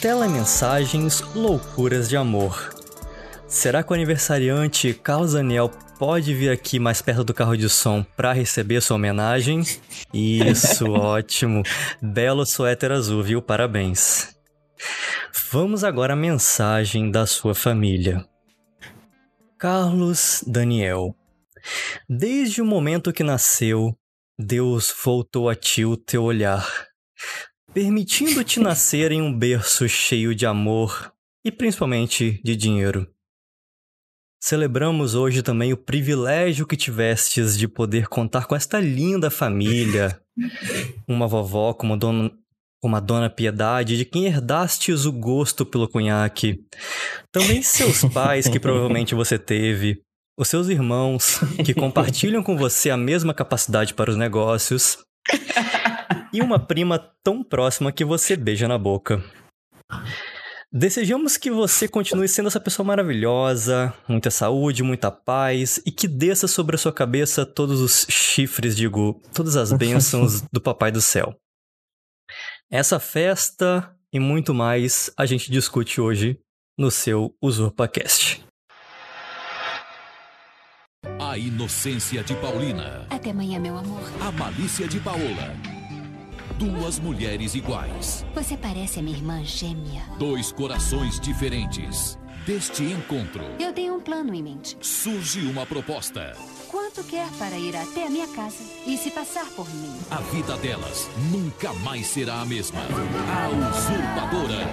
Telemensagens Loucuras de Amor. Será que o aniversariante Carlos Daniel pode vir aqui mais perto do carro de som para receber sua homenagem? Isso, ótimo. Belo suéter azul, viu? Parabéns. Vamos agora à mensagem da sua família. Carlos Daniel. Desde o momento que nasceu, Deus voltou a ti o teu olhar, permitindo-te nascer em um berço cheio de amor e principalmente de dinheiro. Celebramos hoje também o privilégio que tivestes de poder contar com esta linda família, uma vovó como, dona, como a Dona Piedade, de quem herdastes o gosto pelo cunhaque, também seus pais que provavelmente você teve, os seus irmãos que compartilham com você a mesma capacidade para os negócios, e uma prima tão próxima que você beija na boca. Desejamos que você continue sendo essa pessoa maravilhosa, muita saúde, muita paz e que desça sobre a sua cabeça todos os chifres, digo, todas as bênçãos do Papai do Céu. Essa festa e muito mais a gente discute hoje no seu UsurpaCast. A inocência de Paulina. Até amanhã, meu amor. A malícia de Paola. Duas mulheres iguais. Você parece a minha irmã gêmea. Dois corações diferentes. Deste encontro Eu tenho um plano em mente. surge uma proposta. Quanto quer para ir até a minha casa e se passar por mim? A vida delas nunca mais será a mesma. A usurpadora.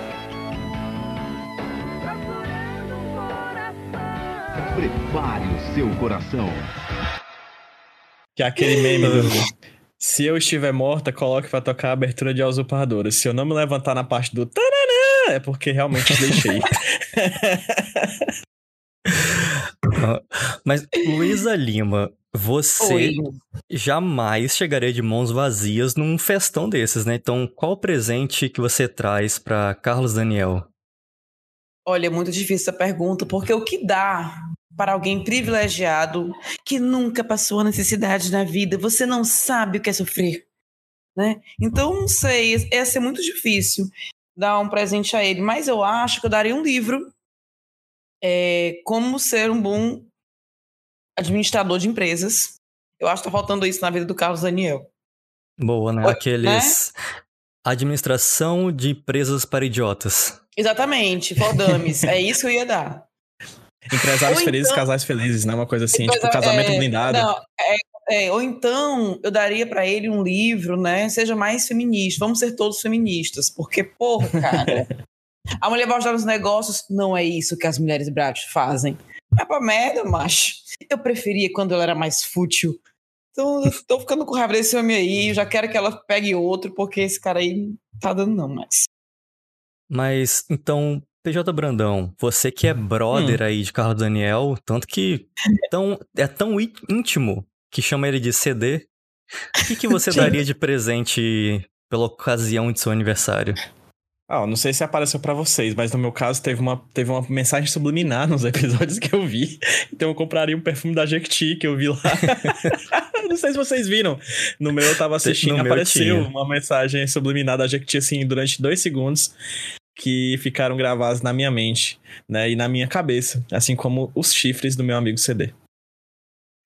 Prepare o seu coração. Que é aquele meme do. Se eu estiver morta, coloque pra tocar a abertura de A Usurpadora. Se eu não me levantar na parte do taranã, é porque realmente deixei. Ah, Mas, Luísa Lima, você Oi. jamais chegaria de mãos vazias num festão desses, né? Então, qual o presente que você traz para Carlos Daniel? Olha, é muito difícil essa pergunta, porque o que dá para alguém privilegiado que nunca passou a necessidade na vida, você não sabe o que é sofrer, né? Então, não sei, ia ser muito difícil dar um presente a ele, mas eu acho que eu daria um livro é, como ser um bom administrador de empresas. Eu acho que tá faltando isso na vida do Carlos Daniel. Boa, né? Aqueles. Administração de empresas para idiotas. Exatamente, for dummies. é isso que eu ia dar. Empresários Ou felizes, então- casais felizes, né? Uma coisa assim, Coisa- tipo casamento é, blindado. não, é, é, ou então eu daria pra ele um livro, né? Seja mais feminista. Vamos ser todos feministas. Porque, porra, cara. a mulher vai ajudar nos negócios. Não é isso que as mulheres brates fazem. É pra merda, macho. Eu preferia quando ela era mais fútil. Então, eu tô ficando com raiva desse homem aí. Eu já quero que ela pegue outro, porque esse cara aí não tá dando, não, mais. Mas, então, PJ Brandão, você que é brother Hum. aí de Carlos Daniel, tanto que tão, é tão íntimo que chama ele de CD, o que, que você daria de presente pela ocasião de seu aniversário? Ah, não sei se apareceu pra vocês, mas no meu caso teve uma, teve uma mensagem subliminar nos episódios que eu vi. Então eu compraria um perfume da Jequiti que eu vi lá. não sei se vocês viram. No meu eu tava assistindo, No apareceu uma mensagem subliminar da Jequiti assim durante dois segundos que ficaram gravados na minha mente, né, e na minha cabeça, assim como os chifres do meu amigo CD.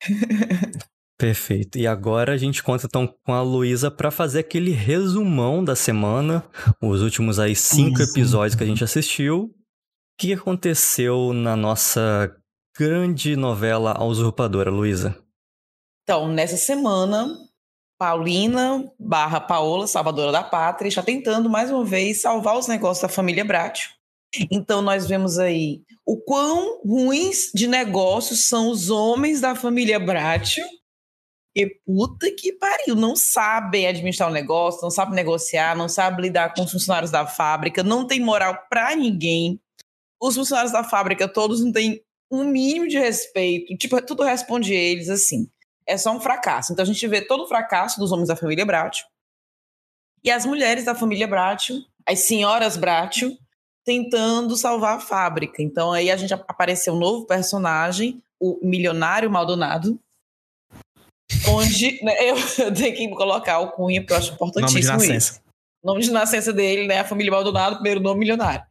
Perfeito. E agora a gente conta então com a Luísa para fazer aquele resumão da semana, os últimos aí cinco Isso. episódios que a gente assistiu. O que aconteceu na nossa grande novela A Usurpadora, Luísa? Então, nessa semana, Paulina barra Paola, salvadora da pátria, está tentando mais uma vez salvar os negócios da família Bratio. Então, nós vemos aí o quão ruins de negócios são os homens da família Bratio. E puta que pariu, não sabem administrar o negócio, não sabem negociar, não sabem lidar com os funcionários da fábrica, não tem moral pra ninguém. Os funcionários da fábrica todos não têm um mínimo de respeito, tipo, tudo responde eles assim é só um fracasso. Então a gente vê todo o fracasso dos homens da família Bratio e as mulheres da família Bratio, as senhoras Bratio, tentando salvar a fábrica. Então aí a gente apareceu um novo personagem, o milionário Maldonado, onde né, eu, eu tenho que colocar o cunha porque eu acho Nome de importantíssimo isso. nascença. O nome de nascença dele, né? A família Maldonado, primeiro nome milionário.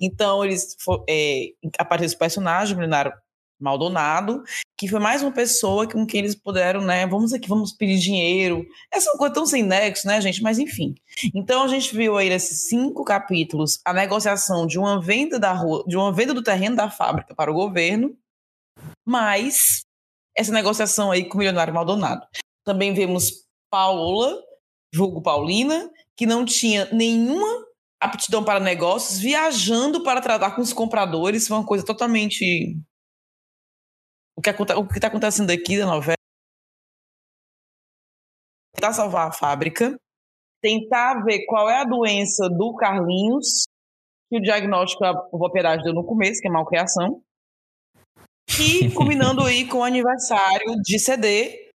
Então, eles é, apareceu esse personagem, o milionário Maldonado, que foi mais uma pessoa com quem eles puderam, né? Vamos aqui, vamos pedir dinheiro. Essa é uma coisa tão sem nexo, né, gente? Mas enfim. Então a gente viu aí nesses cinco capítulos a negociação de uma venda da rua, de uma venda do terreno da fábrica para o governo, mas essa negociação aí com o milionário Maldonado. Também vemos Paola, vulgo Paulina, que não tinha nenhuma aptidão para negócios, viajando para tratar com os compradores, foi uma coisa totalmente o que está acontecendo aqui da novela tentar salvar a fábrica, tentar ver qual é a doença do Carlinhos, que o diagnóstico a operário deu no começo, que é malcriação, e combinando aí com o aniversário de CD,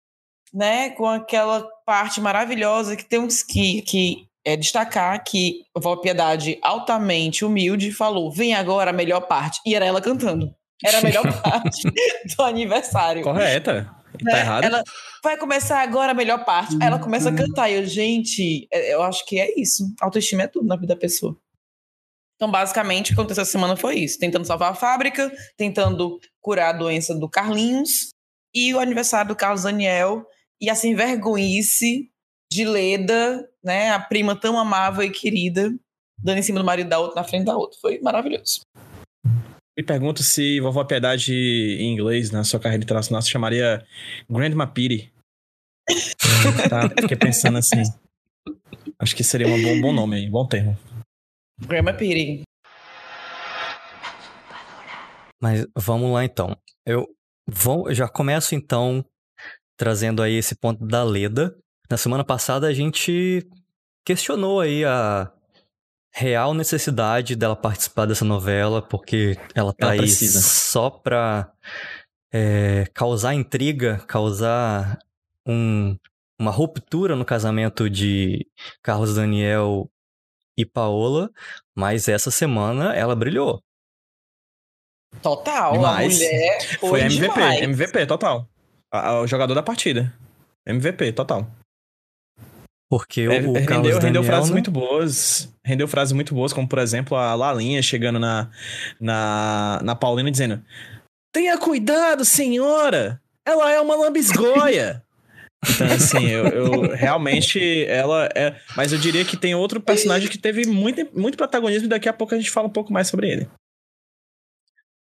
né, com aquela parte maravilhosa que temos que, que é, destacar que a Piedade, altamente humilde, falou: vem agora a melhor parte. E era ela cantando. Era a melhor parte do aniversário. Correta. Tá né? errado. Ela vai começar agora a melhor parte. Aí ela começa a cantar. E eu, gente, é, eu acho que é isso. Autoestima é tudo na vida da pessoa. Então, basicamente, o que aconteceu essa semana foi isso: tentando salvar a fábrica, tentando curar a doença do Carlinhos e o aniversário do Carlos Daniel e assim, vergonhice de Leda, né? A prima tão amável e querida, dando em cima do marido da outra na frente da outra. Foi maravilhoso. Me pergunto se Vovó Piedade em inglês, na sua carreira internacional, se chamaria Grandma Pity. tá, fiquei pensando assim. Acho que seria um bom, bom nome aí, bom termo. Grandma Pity. Mas vamos lá então. Eu vou, eu já começo então trazendo aí esse ponto da Leda. Na semana passada a gente questionou aí a real necessidade dela participar dessa novela, porque ela tá Ela aí precisa. só pra é, causar intriga, causar um- uma ruptura no casamento de Carlos Daniel e Paola, mas essa semana ela brilhou. Total, Demais. a mulher foi, Foi MVP, demais. MVP, total. A- a- o jogador da partida. MVP, total. Porque É, o, o rendeu, Carlos rendeu Daniel, frases né? muito boas. Rendeu frases muito boas, como por exemplo a Lalinha chegando na, na, na Paulina dizendo: Tenha cuidado, senhora! Ela é uma lambisgoia! Então, assim, eu, eu- realmente ela é. Mas eu diria que tem outro personagem que teve muito, muito protagonismo e daqui a pouco a gente fala um pouco mais sobre ele.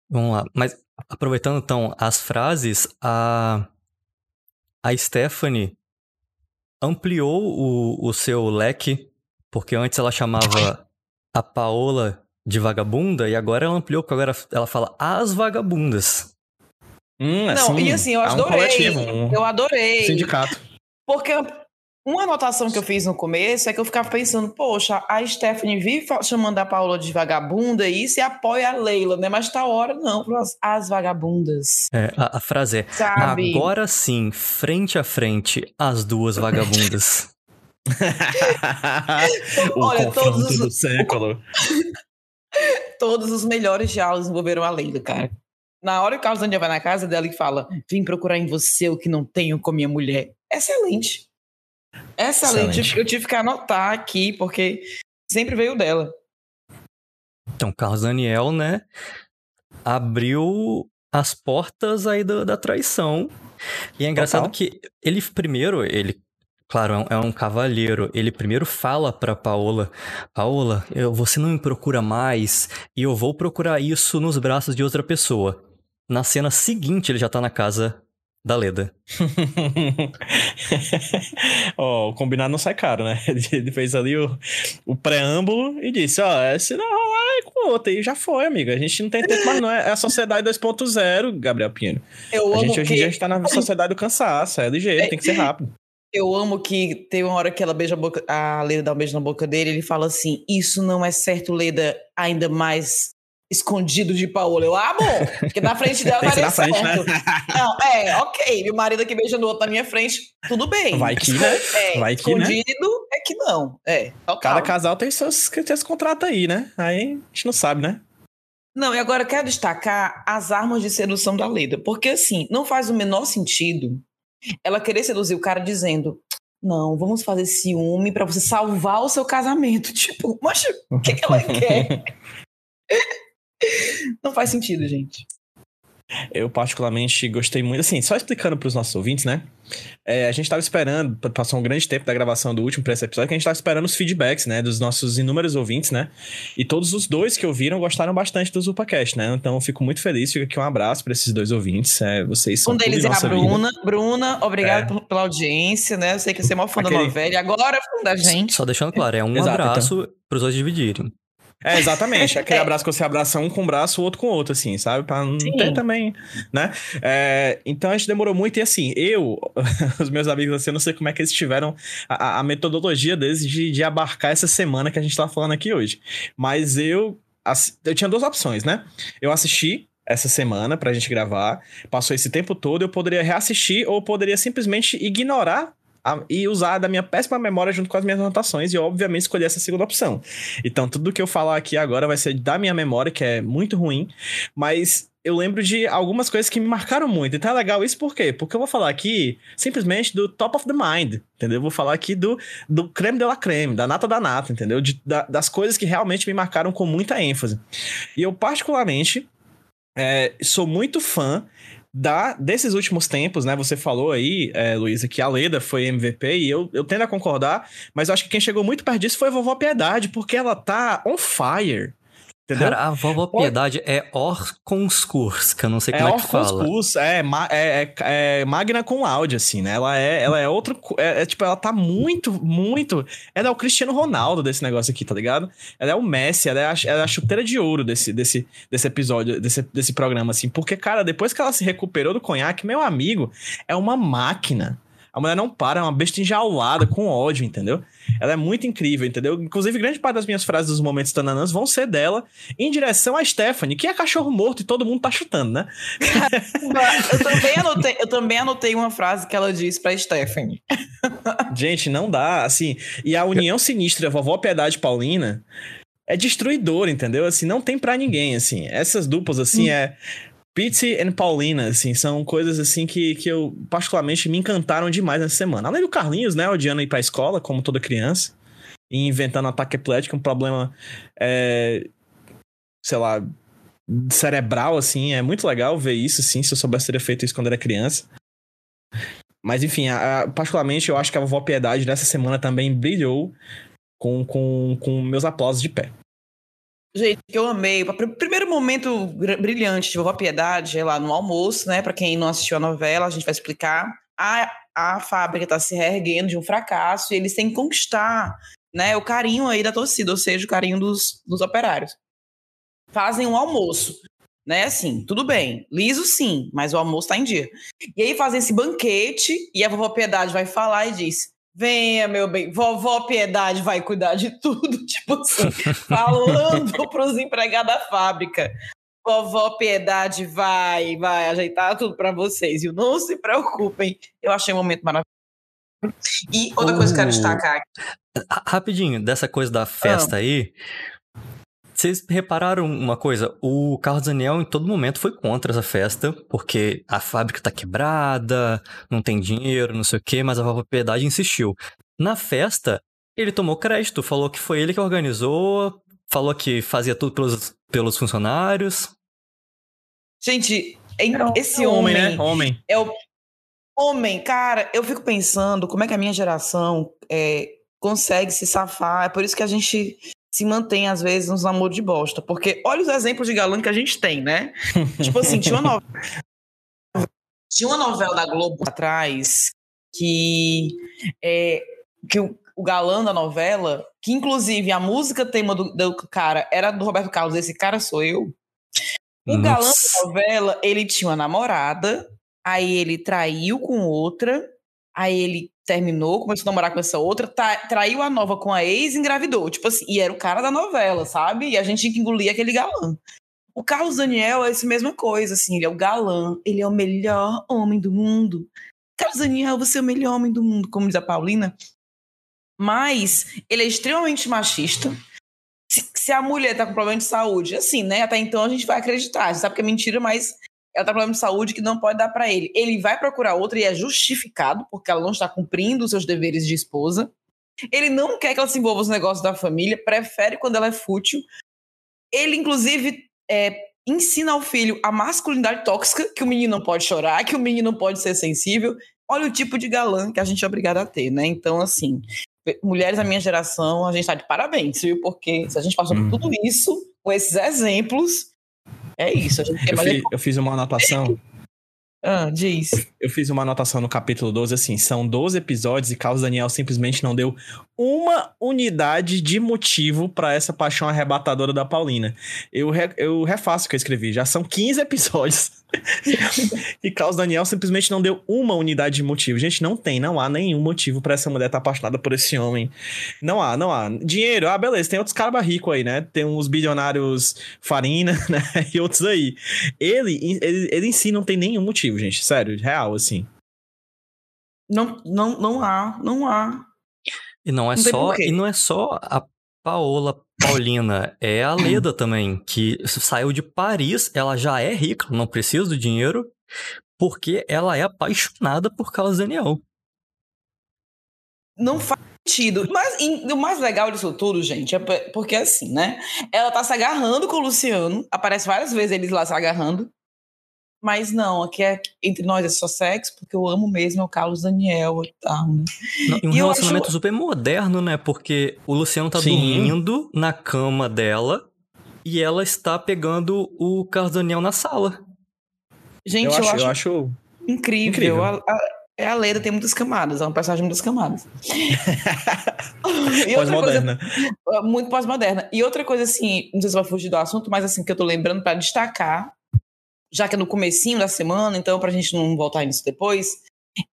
Vamos lá. Mas aproveitando então as frases, a, a Stephanie ampliou o, o seu leque, porque antes ela chamava a Paola de vagabunda e agora ela ampliou, porque agora ela fala as vagabundas. Hum, Não, assim, e assim, eu um adorei. coletivo, um Eu adorei. sindicato. Porque uma anotação que eu fiz no começo é que eu ficava pensando, poxa, a Stephanie vive chamando a Paula de vagabunda e isso e apoia a Leila, né? Mas tá hora não, as, as vagabundas, É, a, a frase é sabe? agora sim, frente a frente, as duas vagabundas. o Olha, confronto todos os- do século. Todos os melhores diálogos envolveram a Leila, cara. Na hora que o Carlos Daniel vai na casa dela e fala: Vim procurar em você o que não tenho com minha mulher. Excelente. Excelente. Excelente. Eu tive que anotar aqui, porque sempre veio dela. Então, Carlos Daniel, né, abriu as portas aí da, da traição. E é engraçado Total. que ele primeiro, ele, claro, é um, é cavalheiro, ele primeiro fala pra Paola, Paola, eu, você não me procura mais e eu vou procurar isso nos braços de outra pessoa. Na cena seguinte, ele já tá na casa da Leda. Ó, o combinado não sai caro, né? Ele- fez ali o, o preâmbulo e disse: Ó, se não rolar é com outra. E já foi, amiga. A gente não tem tempo mais, não. É a sociedade 2.0, Gabriel Pinheiro. Eu A amo gente hoje que em dia está na sociedade do cansaço. É ligeiro, tem que ser rápido. Eu amo que tem uma hora que ela beija a boca, a Leda dá um beijo na boca dele, ele fala assim: Isso não é certo, Leda, ainda mais escondido de Paola. Eu, ah, bom, porque na frente dela daria frente, certo. né? Não, é, ok, meu marido aqui beijando o outro na minha frente, tudo bem. Vai que, né? É, Vai que, né? escondido é que não. É, total. Cada casal tem seus, tem seus contratos aí, né? Aí a gente não sabe, né? Não, e agora eu quero destacar as armas de sedução da Leda. Porque, assim, não faz o menor sentido ela querer seduzir o cara dizendo: Não, vamos fazer ciúme pra você salvar o seu casamento. Tipo, mas o que, que ela quer? Não faz sentido, gente. Eu, particularmente, gostei muito. Assim, só explicando para os nossos ouvintes, né? É, a gente estava esperando, passou um grande tempo da gravação do último para esse episódio, que a gente estava esperando os feedbacks, né? Dos nossos inúmeros ouvintes, né? E todos os dois que ouviram gostaram bastante do ZupaCast, né? Então eu fico muito feliz. Fica aqui um abraço para esses dois ouvintes. É, vocês são Um tudo deles é a Bruna. vida. Bruna, obrigada pela audiência, né? Eu sei que você é maior fã da Aquele- novela e agora é fã da gente. Só deixando claro, é um Exato, abraço pros dois dividirem. É, exatamente. Aquele É. abraço que você abraça um com o braço, o outro com o outro, assim, sabe? Pra não Sim. ter também, né? É, então a gente demorou muito. E assim, eu, os meus amigos, assim, eu não sei como é que eles tiveram a, a- metodologia deles de, de abarcar essa semana que a gente tá falando aqui hoje. Mas eu, eu tinha duas opções, né? Eu assisti essa semana pra gente gravar, passou esse tempo todo, eu poderia reassistir ou poderia simplesmente ignorar a- e usar da minha péssima memória junto com as minhas anotações e, obviamente, escolher essa segunda opção. Então, tudo que eu falar aqui agora vai ser da minha memória, que é muito ruim, mas eu lembro de algumas coisas que me marcaram muito. Então é legal isso por quê? Porque eu vou falar aqui simplesmente do top of the mind, entendeu? Eu vou falar aqui do, do creme de la creme, da nata da nata, entendeu? De- da- das coisas que realmente me marcaram com muita ênfase. E eu, particularmente, é, sou muito fã da, desses últimos tempos, né? Você falou aí, é, Luísa, que a Leda foi MVP e eu, eu tendo a concordar, mas eu acho que quem chegou muito perto disso foi a Vovó Piedade, porque ela tá on fire. Entendeu? Cara, a vovó Piedade é Orconskurs, que eu não sei como é, que fala. Orcus é, é, é- é Magna com áudio, assim, né? Ela é, ela é outra. co- É, é, tipo, ela tá muito, muito. Ela é o Cristiano Ronaldo desse negócio aqui, tá ligado? Ela é o Messi, ela é a, ela é a chuteira de ouro desse, desse, desse episódio, desse, desse programa, assim. Porque, cara, depois que ela se recuperou do conhaque, meu amigo, é uma máquina. A mulher não para, é uma besta enjaulada com ódio, entendeu? Ela é muito incrível, entendeu? Inclusive, grande parte das minhas frases dos momentos tananãs vão ser dela em direção a Stephanie, que é cachorro morto e todo mundo tá chutando, né? Eu também, anotei, eu também anotei uma frase que ela disse pra Stephanie. Gente, não dá, assim. E a união sinistra, vovó Piedade Paulina, é destruidora, entendeu? Assim, não tem pra ninguém, assim. Essas duplas, assim, é. Pete e Paulina, assim, são coisas, assim, que, que eu, particularmente, me encantaram demais nessa semana. Além do Carlinhos, né, odiando ir pra escola, como toda criança, e inventando ataque epilético, um problema, é, sei lá, cerebral, assim, é muito legal ver isso, assim, se eu soubesse teria feito isso quando era criança. Mas enfim, a- a- particularmente eu acho que a Vovó Piedade nessa semana também brilhou com, com, com meus aplausos de pé. Gente, eu amei. O pr- primeiro momento brilhante de Vovó Piedade é lá no almoço, né? Pra quem não assistiu a novela, a gente vai explicar. A, a fábrica tá se reerguendo de um fracasso e eles têm que conquistar né, o carinho aí da torcida, ou seja, o carinho dos, dos operários. Fazem um almoço, né? Assim, tudo bem, liso sim, mas o almoço tá em dia. E aí fazem esse banquete e a vovó Piedade vai falar e diz: Venha, meu bem, vovó Piedade vai cuidar de tudo. Tipo assim, falando pros empregados da fábrica. Vovó Piedade vai, vai ajeitar tudo para vocês, viu? Não se preocupem. Eu achei um momento maravilhoso. E outra coisa que eu quero Uh. destacar aqui. Ah, Rapidinho, dessa coisa da festa aí. Vocês repararam uma coisa? O Carlos Daniel em todo momento foi contra essa festa, porque a fábrica tá quebrada, não tem dinheiro, não sei o quê, mas a Vovó Piedade insistiu. Na festa, ele tomou crédito, falou que foi ele que organizou, falou que fazia tudo pelos, pelos funcionários. Gente, em- esse É homem, né? Homem. é o homem, cara, eu fico pensando como é que a minha geração é, consegue se safar. É por isso que a gente se mantém, às vezes, nos namoros de bosta. Porque olha os exemplos de galã que a gente tem, né? tipo assim, tinha uma novela. Tinha uma novela da Globo atrás que, é, que o, o galã da novela, que inclusive a música tema do, do cara era do Roberto Carlos, esse cara sou eu. O galã da novela, ele tinha uma namorada, aí ele traiu com outra, aí ele terminou, começou a namorar com essa outra, tra- traiu a nova com a ex engravidou. Tipo assim, e era o cara da novela, sabe? E a gente tinha que engolir aquele galã. O Carlos Daniel é essa mesma coisa, assim, ele é o galã, ele é o melhor homem do mundo. Carlos Daniel, você é o melhor homem do mundo, como diz a Paulina. Mas ele é extremamente machista. Se, se a mulher tá com problema de saúde, assim, né? Até então a gente vai acreditar. A gente sabe que é mentira, mas ela tá com problema de saúde que não pode dar para ele. Ele vai procurar outra e é justificado, porque ela não está cumprindo os seus deveres de esposa. Ele não quer que ela se envolva nos negócios da família, prefere quando ela é fútil. Ele, inclusive, é, ensina ao filho a masculinidade tóxica, que o menino não pode chorar, que o menino não pode ser sensível. Olha o tipo de galã que a gente é obrigado a ter, né? Então, assim, mulheres da minha geração, a gente tá de parabéns, viu? Porque se a gente passou por Uhum. tudo isso, com esses exemplos, é isso. A gente quer Eu, fi- eu fiz uma anotação. Ah, diz. Eu fiz uma anotação no capítulo 12, assim, são 12 episódios e Carlos Daniel simplesmente não deu uma unidade de motivo pra essa paixão arrebatadora da Paulina. Eu, re- eu refaço o que eu escrevi, já são 15 episódios. E Carlos Daniel simplesmente não deu uma unidade de motivo. Gente, não tem, não há nenhum motivo pra essa mulher estar apaixonada por esse homem. Não há, não há. Dinheiro, ah, beleza, tem outros caras ricos aí, né? Tem uns bilionários farina, né? E outros aí. Ele, ele, ele em si não tem nenhum motivo, gente. Sério, real, assim. Não, não, não há, não há. E não é Não só, e não é só a Paola Paulina, é a Leda também, que saiu de Paris, ela já é rica, não precisa do dinheiro, porque ela é apaixonada por Carlos Daniel. Não faz sentido. Mas o mais legal disso tudo, gente, é porque assim, né? Ela tá se agarrando com o Luciano, aparece várias vezes eles lá se agarrando. Mas não, aqui é entre nós é só sexo, porque eu amo mesmo é o Carlos Daniel e tal, né? E um E eu relacionamento acho- super moderno, né? Porque o Luciano tá Sim. dormindo na cama dela e ela está pegando o Carlos Daniel na sala. Gente, eu, acho, eu acho. incrível. incrível. A, a, é a Leda tem muitas camadas, é um personagem de muitas camadas. Pós-moderna. Muito pós-moderna. E outra coisa, assim, não sei se vai fugir do assunto, mas assim, que eu tô lembrando para destacar, já que é no comecinho da semana, então pra gente não voltar nisso depois,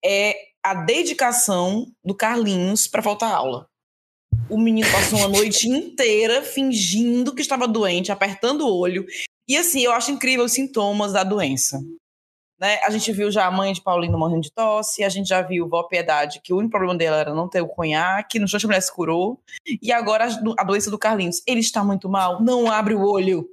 é a dedicação do Carlinhos para faltar aula. O menino passou uma noite inteira fingindo que estava doente, apertando o olho. E assim, eu acho incrível os sintomas da doença. Né? A gente viu já a mãe de Paulino morrendo de tosse, a gente já viu Vó Piedade, que o único problema dela era não ter o conhaque, no chão a mulher se curou. E agora a, a doença do Carlinhos. Ele está muito mal, não abre o olho.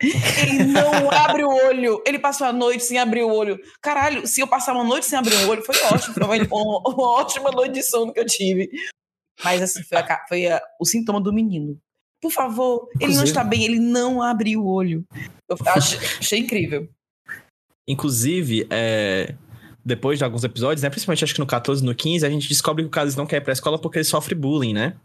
Ele não abre o olho. Ele passou a noite sem abrir o olho. Caralho, se eu passar uma noite sem abrir o olho, foi ótimo. Foi uma, uma- ótima noite de sono que eu tive. Mas assim, foi, a foi a- o sintoma do menino. Por favor, ele não Inclusive- está bem, ele não abre o olho. Eu achei, achei incrível. Inclusive, é, depois de alguns episódios, né? Principalmente acho que no 14 no 15, a gente descobre que o Carlos não quer ir pra escola porque ele sofre bullying, né?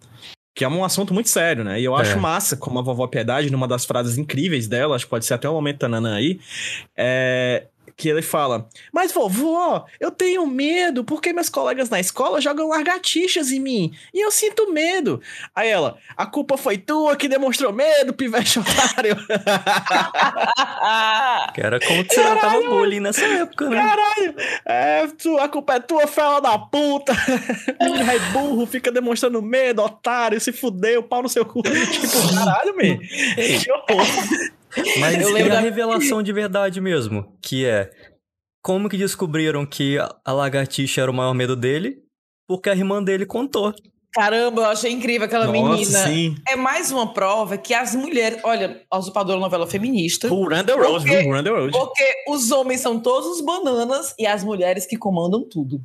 Que é um assunto muito sério, né? E eu acho É. massa, como a vovó Piedade, numa das frases incríveis dela, acho que pode ser até o momento da Nanã aí, é, que ele fala: Mas vovó, eu tenho medo porque meus colegas na escola jogam largatixas em mim e eu sinto medo. Aí ela: A culpa foi tua que demonstrou medo, pivete otário. Que era como que você tratava bullying nessa época, né? Caralho! É, tu, a culpa é tua, fela da puta! Ai, burro, fica demonstrando medo, otário, se fudeu, pau no seu cu. tipo, caralho, man. Que horror. Mas Eu e lembro a da- revelação de verdade mesmo, que é como que descobriram que a- lagartixa era o maior medo dele? Porque a irmã dele contou. Caramba, eu achei incrível aquela Nossa, menina. sim. É mais uma prova que as mulheres. Olha, a usurpadora novela feminista. Who Run the Road, Porque- Run the Road. Porque os homens são todos os bananas e as mulheres que comandam tudo.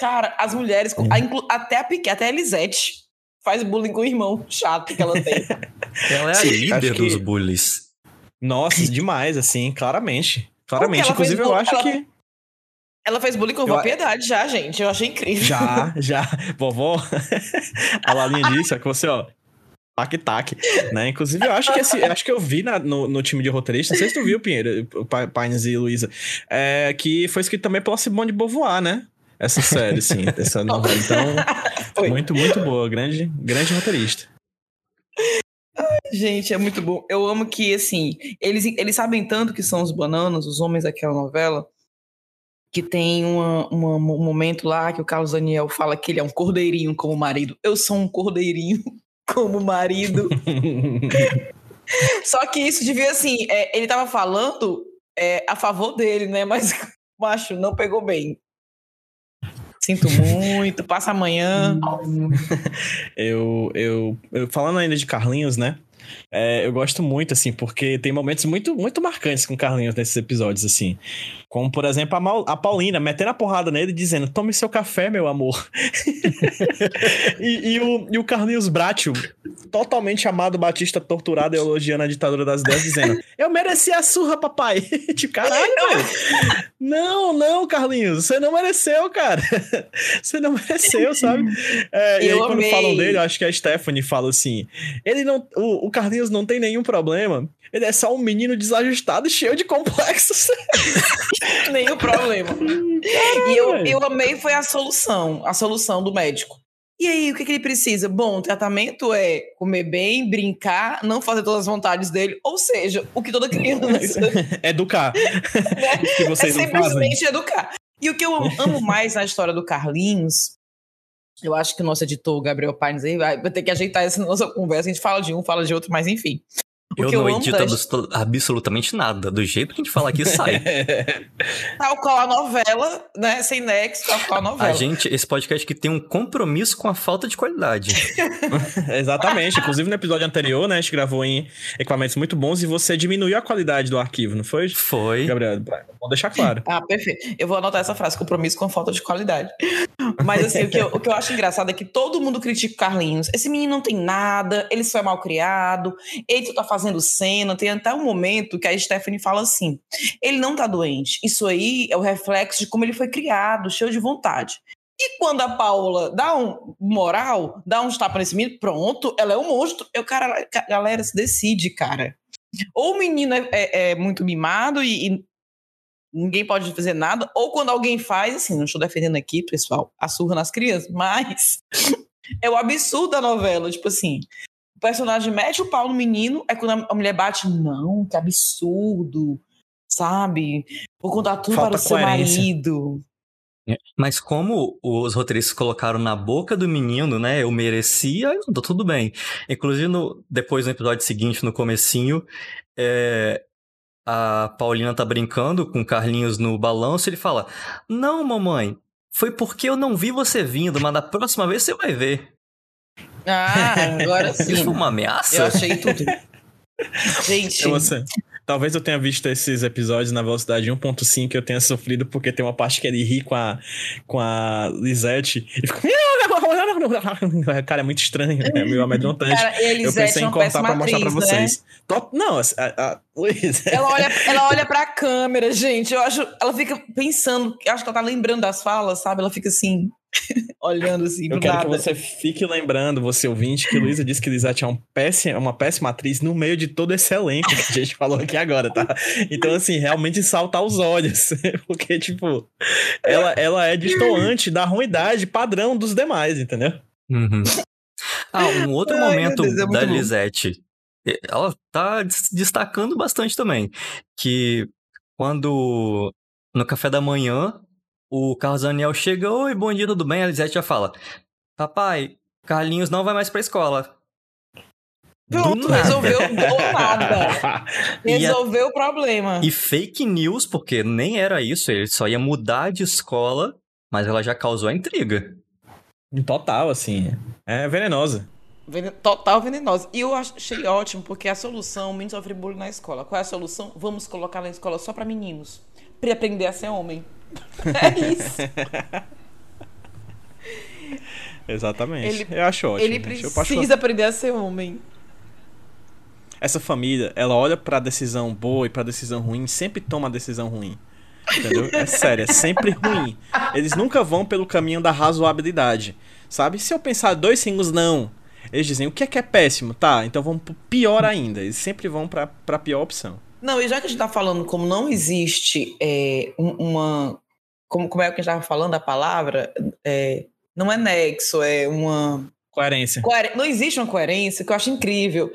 Cara, as mulheres, É. a inclu- até a Piquet, até a Elisete, faz bullying com o irmão chato que ela tem. Ela é a Sim, líder acho que- dos bullies. Nossa, demais, assim, claramente. Claramente. Inclusive, eu acho ela- que. ela fez bullying com Eu- a piedade já, gente. Eu achei incrível. Já, já. Vovó, a Lalinha disse, é que você, ó. Tac-tac, né? Inclusive, eu acho que esse, eu acho que eu vi na- no, no time de roteirista, não sei se tu viu, Pinheiro, Pa- Pines e Luísa, é, que foi escrito também pela Simone de Beauvoir, né? Essa série, sim, essa novela. Então, Foi. muito, muito boa. Grande, grande roteirista. Gente, é muito bom. Eu amo que, assim, eles, eles sabem tanto que são os bananas, os homens daquela novela, que tem uma, uma- um momento lá que o Carlos Daniel fala que ele é um cordeirinho como marido. Eu sou um cordeirinho como marido. Só que isso devia, assim, é, ele tava falando é, a favor dele, né? Mas, macho, não pegou bem. Sinto muito, passa amanhã. eu, eu, eu- falando ainda de Carlinhos, né? É, eu gosto muito, assim, porque tem momentos muito, muito marcantes com o Carlinhos nesses episódios, assim. Como, por exemplo, a, Mal, a Paulina metendo a porrada nele dizendo: Tome seu café, meu amor. e, e, o, e o Carlinhos Bratio, totalmente amado Batista torturado e elogiando a ditadura das ideias, dizendo: Eu mereci a surra, papai. tipo, caralho. Não, não, Carlinhos, você não mereceu, cara. você não mereceu, sabe? É, e aí, quando amei. falam dele, eu acho que a Stephanie fala assim: ele não. O, o Carlinhos não tem nenhum problema. Ele é só um menino desajustado e cheio de complexos. nenhum problema. Caramba. E eu, eu amei foi a solução, a solução do médico. E aí, o que, que, ele precisa? Bom, o tratamento é comer bem, brincar, não fazer todas as vontades dele. Ou seja, o que toda criança. educar. Né? que vocês é simplesmente educar. E o que eu amo mais na história do Carlinhos eu acho que o nosso editor, Gabriel Pines, aí vai ter que ajeitar essa nossa conversa. A gente fala de um, fala de outro, mas enfim. O eu não eu edito absolutamente nada. Do jeito que a gente fala aqui, sai. tal qual a novela, né? Sem nexo, tal qual a novela. A gente, esse podcast que tem um compromisso com a falta de qualidade. Exatamente. Inclusive no episódio anterior, né? A gente gravou em equipamentos muito bons e você diminuiu a qualidade do arquivo, não foi? Foi. Gabriel, vou deixar claro. Ah, perfeito. Eu vou anotar essa frase, compromisso com a falta de qualidade. Mas assim, o que, eu, o que eu acho engraçado é que todo mundo critica o Carlinhos. Esse menino não tem nada, ele só é mal criado, ele tá fazendo fazendo cena, tem até um momento que a Stephanie fala assim: ele não tá doente. Isso aí é o reflexo de como ele foi criado, cheio de vontade. E quando a Paula dá um moral, dá uns tapas nesse menino, pronto, ela é um monstro. Eu, cara, galera, se decide, cara. Ou o menino é, é, é muito mimado e, e, ninguém pode fazer nada, ou quando alguém faz, assim, não estou defendendo aqui, pessoal, a surra nas crianças, mas é o absurdo da novela, tipo assim, o personagem mete o pau no menino, é quando a mulher bate, não, que absurdo, sabe? Vou contar tudo Falta para o seu coerência. marido. É, mas como os roteiristas colocaram na boca do menino, né? Eu merecia, tá tudo bem. Inclusive, no, depois no episódio seguinte, no comecinho, é, a Paulina tá brincando com o Carlinhos no balanço e ele fala: Não, mamãe, foi porque eu não vi você vindo, mas da próxima vez você vai ver. Ah, agora sim. Isso foi uma ameaça? Eu achei tudo. Gente. Eu, assim, talvez eu tenha visto esses episódios na velocidade 1.5 que eu tenha sofrido porque tem uma parte que ele ri com a, com a Lisette e fica. Cara, é muito estranho, é meio amedrontante. Cara, eu pensei em cortar pra mostrar pra vocês. Né? Top, não, a, a, ela olha, ela olha pra câmera, gente. Eu acho. Ela fica pensando, acho que ela tá lembrando das falas, sabe? Ela fica assim. olhando assim. Eu quero nada. que você fique lembrando, você ouvinte, que Luísa disse que Lisette é um péssima, uma péssima atriz no meio de todo esse elenco que a gente falou aqui agora, tá? Então, assim, realmente salta aos olhos. Porque, tipo, ela, ela é destoante da ruindade padrão dos demais, entendeu? Uhum. Ah, um outro Ai, momento Deus, é da Lisette. Ela tá destacando bastante também. Que quando no café da manhã o Carlos Daniel chega, oi, bom dia, tudo bem? A Lisete já fala, papai, Carlinhos não vai mais pra escola. Pronto, resolveu do nada. resolveu a... o problema. E fake news, porque nem era isso, ele só ia mudar de escola, mas ela já causou a intriga. Total, assim. É venenosa. Total venenosa. E eu achei ótimo, porque a solução, o menino sofre bullying na escola. Qual é a solução? Vamos colocar na escola só para meninos. Pra aprender a ser homem. É isso. Exatamente. Ele, eu acho ótimo. Ele precisa aprender a ser homem. Essa família, ela olha pra decisão boa e pra decisão ruim, sempre toma a decisão ruim. Entendeu? É sério, é sempre ruim. Eles nunca vão pelo caminho da razoabilidade. Sabe? Se eu pensar dois singles, não. Eles dizem, o que é que é péssimo? Tá, então vamos pro pior ainda. Eles sempre vão pra, pra pior opção. Não, e já que a gente está falando como não existe é, uma. Como, como é que a gente estava falando a palavra? É, não é nexo, é uma. Coerência. Não existe uma coerência que eu acho incrível.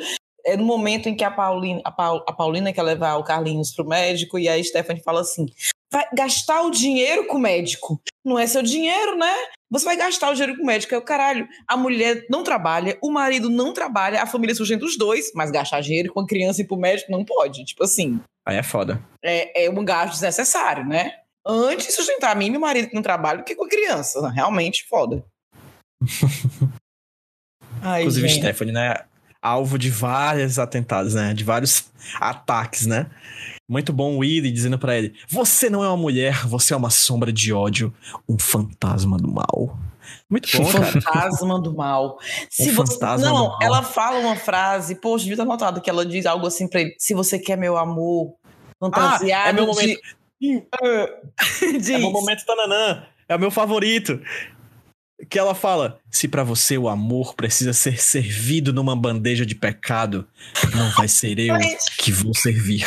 É no momento em que a Paulina, a, Paul, a Paulina quer levar o Carlinhos pro médico e a Stephanie fala assim: vai gastar o dinheiro com o médico. Não é seu dinheiro, né? Você vai gastar o dinheiro com o médico. É o caralho. A mulher não trabalha, o marido não trabalha, a família sustenta os dois, mas gastar dinheiro com a criança e pro médico não pode. Tipo assim. Aí é foda. É, é um gasto desnecessário, né? Antes de sustentar a mim e meu marido que não trabalha do que com a criança. Realmente foda. Ai, Inclusive, gente. Stephanie, né? alvo de vários atentados, né? De vários ataques, né? Muito bom o Willy dizendo pra ele: Você não é uma mulher, você é uma sombra de ódio, um fantasma do mal. Muito bom, cara. Fantasma do mal. Se Um você... fantasma Não, do mal. ela fala uma frase, poxa, devia ter notado que ela diz algo assim pra ele: se você quer meu amor, fantasiado. Ah, é meu de- momento. Diz. É meu momento tananã. É o meu favorito. Que ela fala: Se pra você o amor precisa ser servido numa bandeja de pecado, não vai ser eu que vou servir.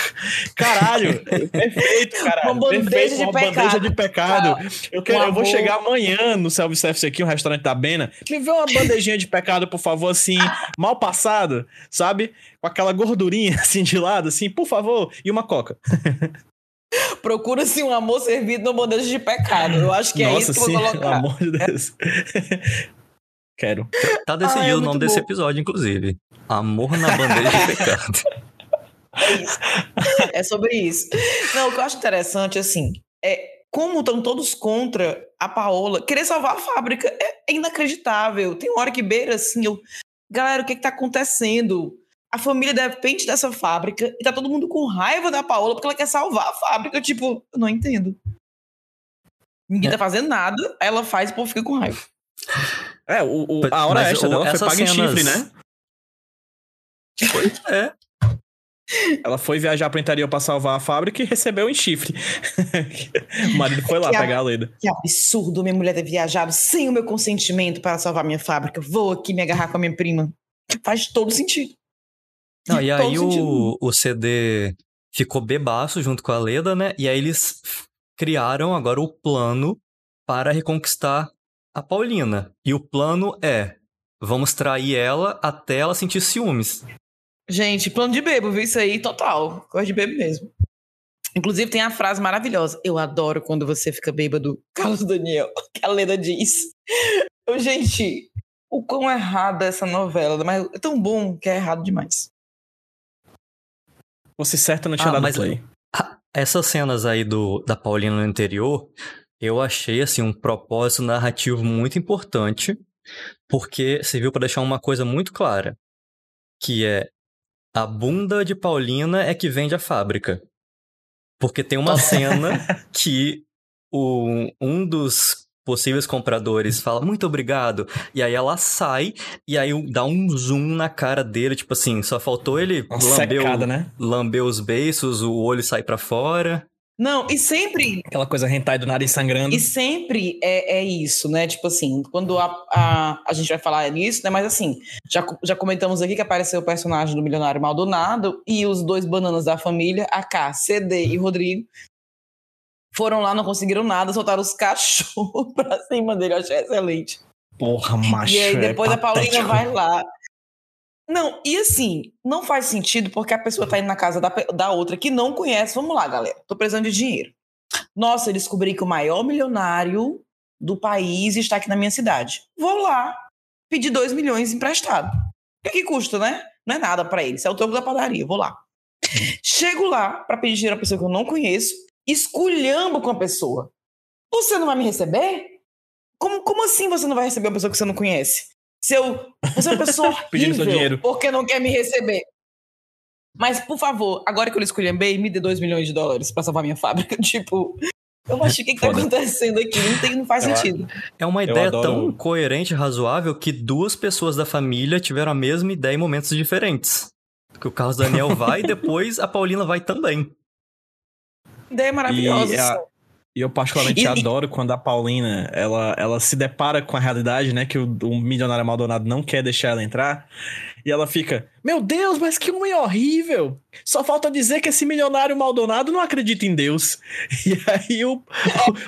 Caralho, perfeito, caralho. Uma bandeja perfeito, de uma pecado. bandeja de pecado. Eu, quero, eu vou chegar amanhã no self-service aqui, um restaurante da Bena. Me vê uma bandejinha de pecado, por favor, assim, mal passado, sabe? Com aquela gordurinha assim de lado, assim, por favor, e uma coca. Procura-se um amor servido numa bandeja de pecado. Eu acho que é Nossa, isso que eu sim, vou pelo colocar. amor de Deus. Quero. Tá decidido Ah, é o nome muito desse bom. episódio, inclusive. Amor na bandeja de pecado. É sobre isso. Não, o que eu acho interessante, assim, é como estão todos contra a Paola. Querer salvar a fábrica é, é inacreditável. Tem uma hora que beira, assim, eu... Galera, o que que tá acontecendo? A família depende dessa fábrica e tá todo mundo com raiva da Paola porque ela quer salvar a fábrica. Tipo, eu não entendo. Ninguém tá fazendo nada, aí ela faz e o povo fica com raiva. É, o, o- a hora Mas extra o- dela foi essas paga em cenas- chifre, né? Pois é. Ela foi viajar pro interior pra salvar a fábrica e recebeu em chifre. o marido foi lá Que a- pegar a Leda. Que absurdo minha mulher ter viajado sem o meu consentimento para salvar minha fábrica. Vou aqui me agarrar com a minha prima. Faz todo sentido. Não, e aí o, o CD ficou bebaço junto com a Leda, né? E aí eles criaram agora o plano para reconquistar a Paulina. E o plano é: vamos trair ela até ela sentir ciúmes. Gente, plano de bebo, viu isso aí? Total. Coisa de bebo mesmo. Inclusive tem a frase maravilhosa. Eu adoro quando você fica bêbado. Carlos Daniel, que a Leda diz. Gente, o quão errada é essa novela, mas é tão bom que é errado demais. Você certo não tinha Ah, dado mas- play. Essas cenas aí do, da Paulina no interior, eu achei assim um propósito narrativo muito importante, porque serviu para deixar uma coisa muito clara, que é a bunda de Paulina é que vende a fábrica. Porque tem uma cena que o, um dos possíveis compradores fala muito obrigado, e aí ela sai, e aí dá um zoom na cara dele, tipo assim, só faltou ele Uma lamber, secada, o- né? lamber os beiços, o olho sai pra fora. Não, e sempre Aquela coisa hentai do nariz sangrando. E sempre é, é isso, né? Tipo assim, quando a, a, a gente vai falar nisso, né? Mas assim, já, já comentamos aqui que apareceu o personagem do Milionário Maldonado e os dois bananas da família, AK, CD e Rodrigo, foram lá, não conseguiram nada, soltaram os cachorros pra cima dele. Eu achei excelente. Porra, macho. e aí é depois a Paulina patético. vai lá. Não, e assim, não faz sentido porque a pessoa tá indo na casa da, da outra que não conhece. Vamos lá, galera. Tô precisando de dinheiro. Nossa, eu descobri que o maior milionário do país está aqui na minha cidade. Vou lá pedir 2 milhões emprestado. O que, que custa, né? Não é nada pra ele. Isso é o troco da padaria. Vou lá. Chego lá pra pedir dinheiro a pessoa que eu não conheço, esculhambo com a pessoa. Você não vai me receber? Como, como assim você não vai receber uma pessoa que você não conhece? Se eu, você é uma pessoa Pedindo seu horrível, dinheiro. porque não quer me receber. Mas, por favor, agora que eu lhe esculhambei, me dê 2 milhões de dólares pra salvar minha fábrica. Tipo, eu acho que o que, tá acontecendo aqui? Não, tem, não faz Eu- sentido. É uma ideia adoro- tão coerente e razoável que duas pessoas da família tiveram a mesma ideia em momentos diferentes. Que o Carlos Daniel vai e depois a Paulina vai também. Ideia maravilhosa. E a- assim. E eu particularmente E- adoro quando a Paulina, ela, ela se depara com a realidade, né? Que o, o milionário Maldonado não quer deixar ela entrar. E ela fica, meu Deus, mas que homem horrível! Só falta dizer que esse milionário Maldonado não acredita em Deus. E aí o...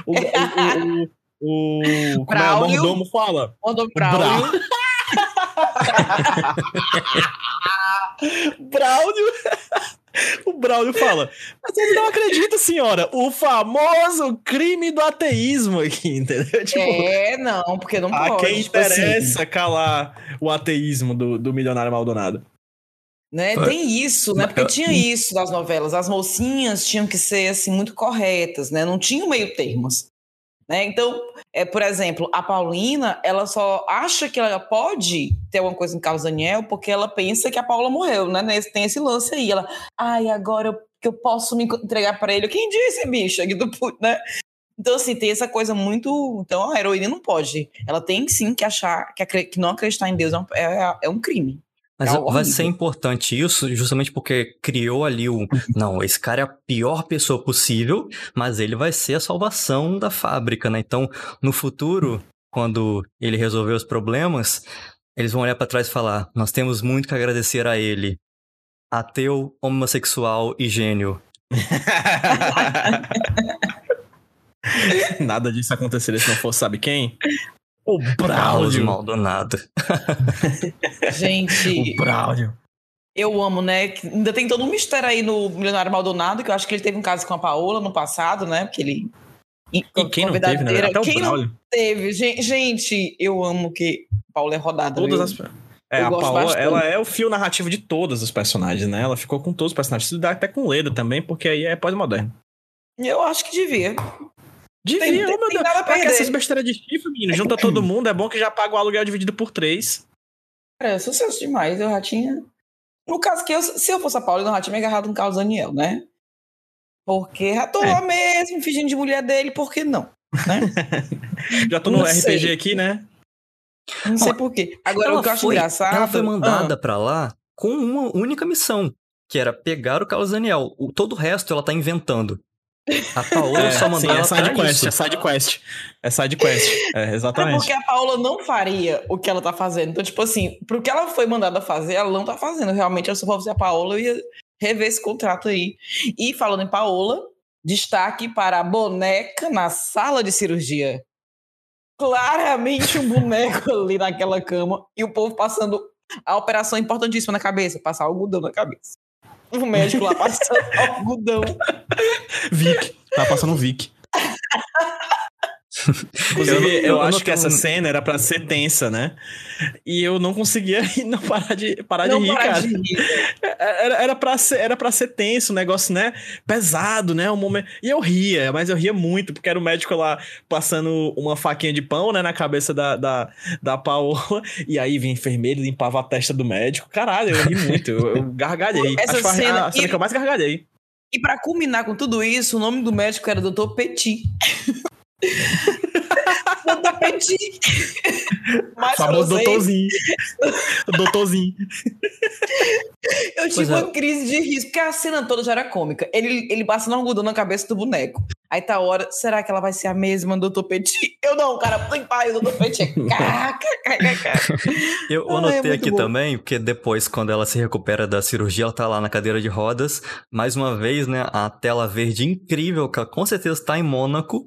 O, o, o, o, o- como é? O mordomo fala. Mandou Braulio. Braulio. O Braulio fala, mas ele não acredita, senhora. O famoso crime do ateísmo aqui, entendeu? Tipo, É, não, porque não a pode. quem tipo assim, interessa calar o ateísmo do, do milionário Maldonado. né? Foi. Tem isso, né? Porque tinha isso nas novelas. As mocinhas tinham que ser, assim, muito corretas, né? Não tinha meio termos. Né? Então, é, por exemplo, a Paulina, ela só acha que ela pode ter alguma coisa em Carlos Daniel porque ela pensa que a Paula morreu, né? Tem esse lance aí. Ela, ai, agora eu, que eu posso me entregar para ele. Quem disse, bicha? Né? Então, assim, tem essa coisa muito. Então, a heroína não pode. Ela tem sim que achar que, que não acreditar em Deus é um, é, é um crime. Mas É vai ser importante isso justamente porque criou ali o. Não, esse cara é a pior pessoa possível, mas ele vai ser a salvação da fábrica, né? Então, no futuro, quando ele resolver os problemas, eles vão olhar pra trás e falar: Nós temos muito que agradecer a ele. Ateu, homossexual e gênio. Nada disso aconteceria se não fosse, sabe quem? O Carlos Braulio. Maldonado. Gente, O Braulio. eu amo, né? que Ainda tem todo um mistério aí no Milionário Maldonado, que eu acho que ele teve um caso com a Paola no passado, né? Porque ele. E quem não teve, né? Até o Quem não Braulio. teve? Gen- Gente, eu amo que Paula é rodada. Todas viu? as... É, Eu a Paola, bastante. ela é o fio narrativo de todos os personagens, né? Ela ficou com todos os personagens. Isso dá até com o Leda também, porque aí é pós-moderno. Eu acho que devia. Devia, Tem- tem- meu tem Deus. nada Pra que perder. essas besteiras de chifre, menino? Junta todo mundo, é bom que já paga o aluguel dividido por três. Cara, é sucesso demais. Eu já tinha. No caso que eu, se eu fosse a Paula, eu já tinha me agarrado no Carlos Daniel, né? Porque já tô É. lá mesmo, fingindo de mulher dele, por que não? Já tô no Não RPG sei. aqui, né? Não sei por quê. Agora, o que eu acho foi, engraçado. ela foi mandada Ah, pra lá com uma única missão, que era pegar o Carlos Daniel. O, todo o resto ela tá inventando. A Paola É, só mandou sim, ela é side quest, isso. é side quest. É side quest. É, É exatamente. porque a Paula não faria o que ela tá fazendo. Então, tipo assim, pro que ela foi mandada fazer, ela não tá fazendo. Realmente, eu fosse a Paola, eu ia rever esse contrato aí. E falando em Paola, destaque para a boneca na sala de cirurgia. Claramente um boneco ali naquela cama e o povo passando a operação importantíssima na cabeça, passar algodão na cabeça. O médico lá passando algodão. Vic. Tá passando um Vic. Inclusive, eu, Eu- eu acho que essa tenho- cena era pra ser tensa, né? E eu não conseguia não parar de, parar não de rir, parar cara. de rir. Era, era, pra ser, era pra ser tenso, um negócio, né? Pesado, né? Um momento... E eu ria, mas eu ria muito, porque era o médico lá passando uma faquinha de pão, né? Na cabeça da, da, da Paola. E aí vinha a enfermeira e limpava a testa do médico. Caralho, eu ri muito. Eu, eu gargalhei. Essa Acho foi a- cena- a cena e- que eu mais gargalhei. E pra culminar com tudo isso, o nome do médico era Dr. Petit. Dr. Petit. Mais Famoso doutorzinho. doutorzinho. Eu tive Pois é. uma crise de riso, porque a cena toda já era cômica. Ele, ele passando algodão na cabeça do boneco. Aí tá a hora, será que ela vai ser a mesma Dr. Petit? Eu não, cara, põe pai, Dr. Petit. KKKK. Eu Ah, anotei é aqui bom. também, porque depois, quando ela se recupera da cirurgia, ela tá lá na cadeira de rodas. Mais uma vez, né? A tela verde incrível, que ela com certeza tá em Mônaco.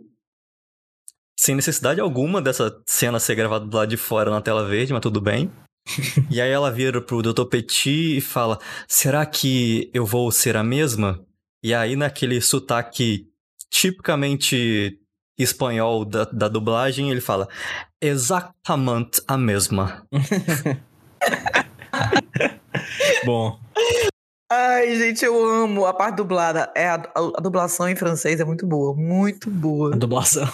Sem necessidade alguma dessa cena ser gravada do lado de fora na tela verde, mas tudo bem. e aí ela vira pro Dr. Petit e fala: Será que eu vou ser a mesma? E aí, naquele sotaque tipicamente espanhol da, da dublagem, ele fala: Exatamente a mesma. Bom, Ai, gente, eu amo a parte dublada. É a, a, a dublação em francês é muito boa, muito boa. a dublação.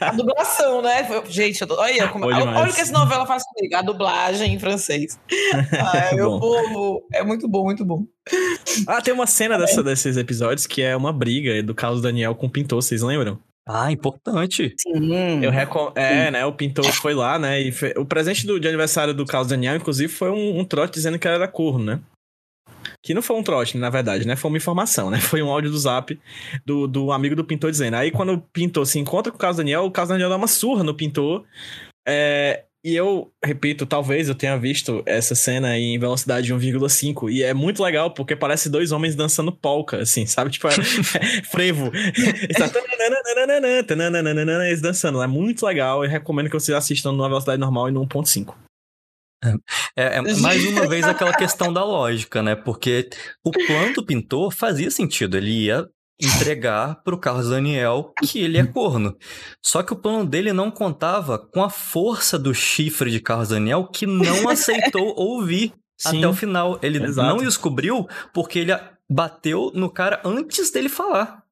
A dublação, né? Gente, eu tô- olha, como, olha, olha o que essa novela faz comigo, a dublagem em francês. Ai, meu Bom. povo, é muito bom, muito bom. Ah, tem uma cena dessa, desses episódios que é uma briga do Carlos Daniel com o pintor, vocês lembram? Ah, importante. Sim. Eu recom... É, né? O pintor foi lá, né? E fe- o presente do, de aniversário do Carlos Daniel, inclusive, foi um, um trote dizendo que ela era corno, né? Que não foi um trote, na verdade, né? Foi uma informação, né? Foi um áudio do zap do, do amigo do pintor dizendo. Aí, quando o pintor se encontra com o Carlos Daniel, o Carlos Daniel dá uma surra no pintor. É, E eu, repito, talvez eu tenha visto essa cena em velocidade de 1,5. E é muito legal, porque parece dois homens dançando polka, assim, sabe? Tipo, é, frevo. Tananana, tananana, Eles dançando. É muito legal. Eu recomendo que vocês assistam numa velocidade normal e no 1.5. É, é mais uma vez aquela questão da lógica, né? Porque o plano do pintor fazia sentido. Ele ia entregar pro Carlos Daniel que ele é corno. Só que o plano dele não contava com a força do chifre de Carlos Daniel que não aceitou ouvir Sim. até o final. Ele exato. não descobriu porque ele bateu no cara antes dele falar.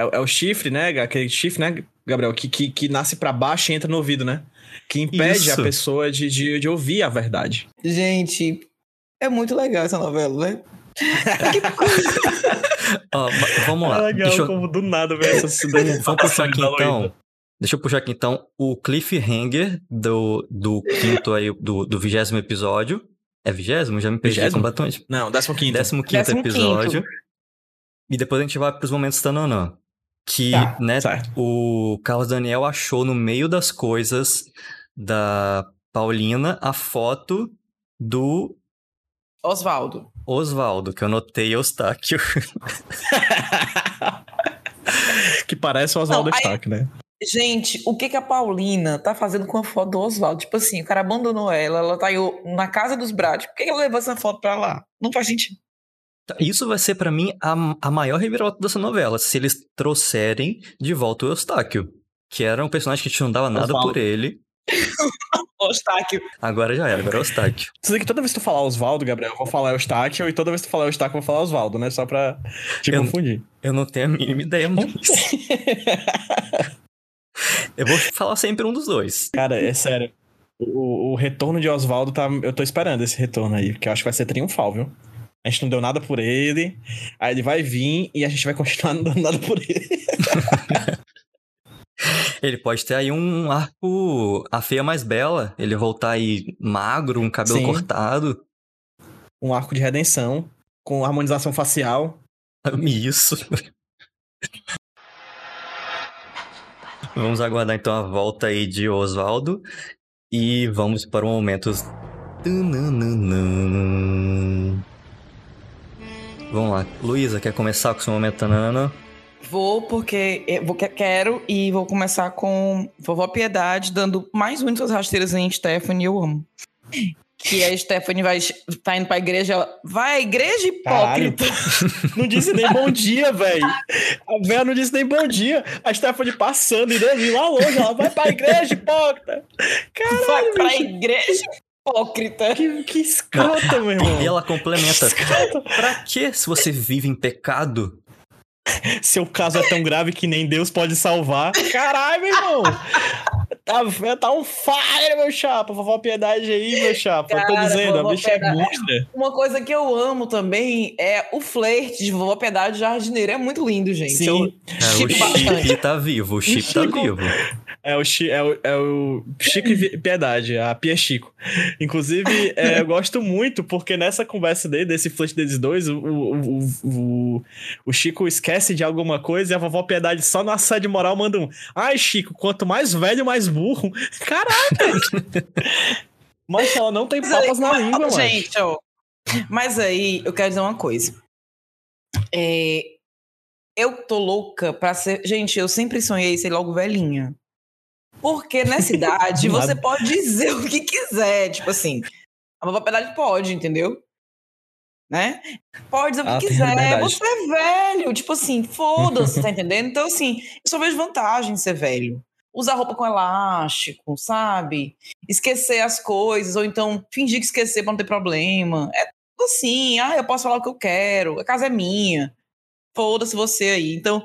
É, é o chifre, né? Aquele chifre, né, Gabriel? Que, que, que nasce pra baixo e entra no ouvido, né? Que impede Isso. a pessoa de, de, de ouvir a verdade. Gente, é muito legal essa novela, né? Ó, vamos lá. É legal Deixa eu- como do nada vem essa cidade. Vamos puxar aqui então. Deixa eu puxar aqui então o cliffhanger do, do quinto aí, do, do vigésimo episódio. É vigésimo? Já me perdi Vigésimo? completamente. Não, 15 Décimo quinto Décimo episódio. E depois a gente vai pros momentos tananã. Que, Tá, né, o Carlos Daniel achou no meio das coisas da Paulina a foto do Oswaldo. Oswaldo, que eu notei Eustáquio. que parece o Oswaldo Stark, né? Gente, o que que a Paulina tá fazendo com a foto do Oswaldo? Tipo assim, o cara abandonou ela, ela tá aí na casa dos Brados. Por que que ela levou essa foto pra lá? Não faz sentido. Isso vai ser pra mim a, a maior reviravolta dessa novela, se eles trouxerem de volta o Eustáquio, que era um personagem que a gente não dava nada por ele. Ostáquio. Agora já era, agora é o Eustáquio. Tudo que toda vez que tu falar Oswaldo, Gabriel, eu vou falar Eustáquio, e toda vez que tu falar Eustáquio, eu vou falar Oswaldo, né? Só pra te Eu- confundir. Eu não tenho a mínima ideia, mas... eu vou falar sempre um dos dois. Cara, é sério. O, o retorno de Oswaldo tá. Eu tô esperando esse retorno aí, porque eu acho que vai ser triunfal, viu? A gente não deu nada por ele, aí ele vai vir e a gente vai continuar não dando nada por ele. Ele pode ter aí um arco A Feia Mais Bela, ele voltar aí magro, um cabelo Sim. cortado. Um arco de redenção, com harmonização facial. Isso. Vamos aguardar então a volta aí de Oswaldo e vamos para o momento. Tananana. Vamos lá. Luísa, quer começar com o seu momento tanana? Vou porque eu vou, que- quero e vou começar com Vovó Piedade dando mais muitas rasteiras em Stephanie, eu amo. Que a Stephanie vai tá indo pra igreja, ela vai à igreja hipócrita. Não disse nem bom dia, velho. A véia não disse nem bom dia. A Stephanie passando e dele lá longe, ela vai pra igreja, hipócrita. vai pra igreja hipócrita. Que, que escrota, meu irmão. E ela complementa. Pra que se você vive em pecado? Seu caso é tão grave que nem Deus pode salvar. Caralho, meu irmão. Tá, tá um fire, meu chapa. Vovó Piedade aí, meu chapa. Eu tô Cara, dizendo, a bicha é monstra. Uma coisa que eu amo também é o flerte de Vovó Piedade Jardineiro. É muito lindo, gente. Sim. Eu É, o chip tá vivo, o chip tá vivo. É o, Chi- é, o, é o Chico e Piedade, a Pia Chico. Inclusive, é, eu gosto muito porque nessa conversa dele, desse flash deles dois, o, o, o, o, o Chico esquece de alguma coisa e a vovó Piedade só no assédio moral manda um. Ai, Chico, quanto mais velho, mais burro. Caralho! Mas ela não tem papas na língua, mano. Gente, ó. Mas aí, eu quero dizer uma coisa. É, eu tô louca pra ser. Gente, eu sempre sonhei ser logo velhinha. Porque nessa idade você pode dizer o que quiser. Tipo assim, a vovó Piedade pode, entendeu? Né? Pode dizer o que tem quiser. Você é velho. Tipo assim, foda-se, tá entendendo? Então, assim, eu só vejo vantagem em ser velho. Usar roupa com elástico, sabe? Esquecer as coisas, ou então fingir que esquecer pra não ter problema. É tudo assim, ah, eu posso falar o que eu quero, a casa é minha. Foda-se você aí. Então,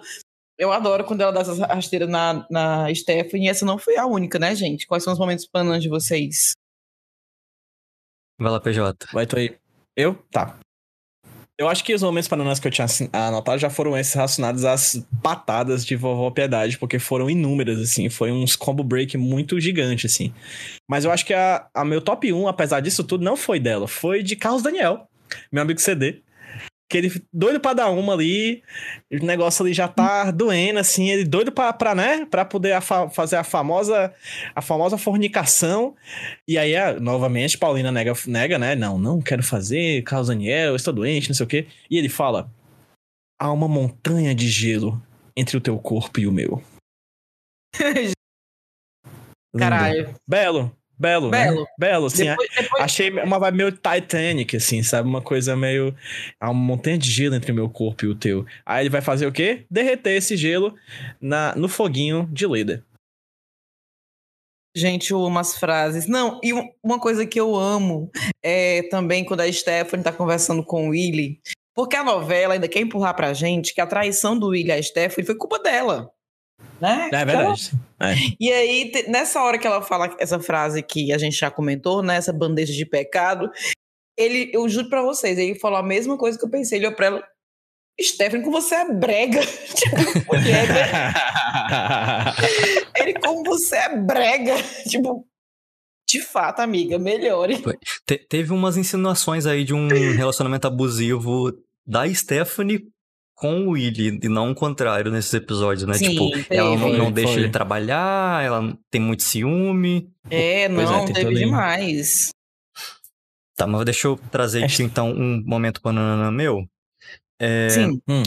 eu adoro quando ela dá essas rasteiras na, na Stephanie, e essa não foi a única, né, gente? Quais são os momentos panas de vocês? Vai lá, PJ. Vai tu aí. Eu? Tá. Eu acho que os momentos bananas que eu tinha anotado já foram esses relacionados às patadas de vovó Piedade, porque foram inúmeras, assim. Foi uns combo break muito gigante, assim. Mas eu acho que a, a meu top 1, apesar disso tudo, não foi dela. Foi de Carlos Daniel, meu amigo CD. Que ele doido pra dar uma ali, o negócio ali já tá doendo, assim, ele doido pra, pra né, pra poder a fa- fazer a famosa, a famosa fornicação. E aí, ah, novamente, Paulina nega, nega, né? Não, não quero fazer, Carlos Daniel, eu estou doente, não sei o quê. E ele fala: há uma montanha de gelo entre o teu corpo e o meu. Lindo. Caralho. Belo, belo, né? Belo. Assim. Depois, depois- Achei uma vibe meio Titanic, assim, sabe? Uma coisa meio. Há uma montanha de gelo entre o meu corpo e o teu. Aí ele vai fazer o quê? Derreter esse gelo na, no foguinho de Leda. Gente, eu amo as frases. Não, e um- uma coisa que eu amo é também quando a Stephanie tá conversando com o Willy Porque a novela ainda quer empurrar pra gente que a traição do e a Stephanie foi culpa dela. Né? É verdade. É. E aí, nessa hora que ela fala essa frase que a gente já comentou, né? Essa bandeja de pecado, ele, eu juro pra vocês, ele falou a mesma coisa que eu pensei. Ele olhou pra ela, Stephanie, como você é brega. tipo, mulher, né? Ele, como você é brega. Tipo, de fato, amiga, melhore. Te- teve umas insinuações aí de um relacionamento abusivo da Stephanie com o Willy, e não o contrário nesses episódios, né? Sim, tipo, teve. ela não, não deixa foi. ele trabalhar, ela tem muito ciúme. É, Pois é, não, tem teve aí. demais. Tá, mas deixa eu trazer aqui então um momento banana meu. É, Sim. Hum.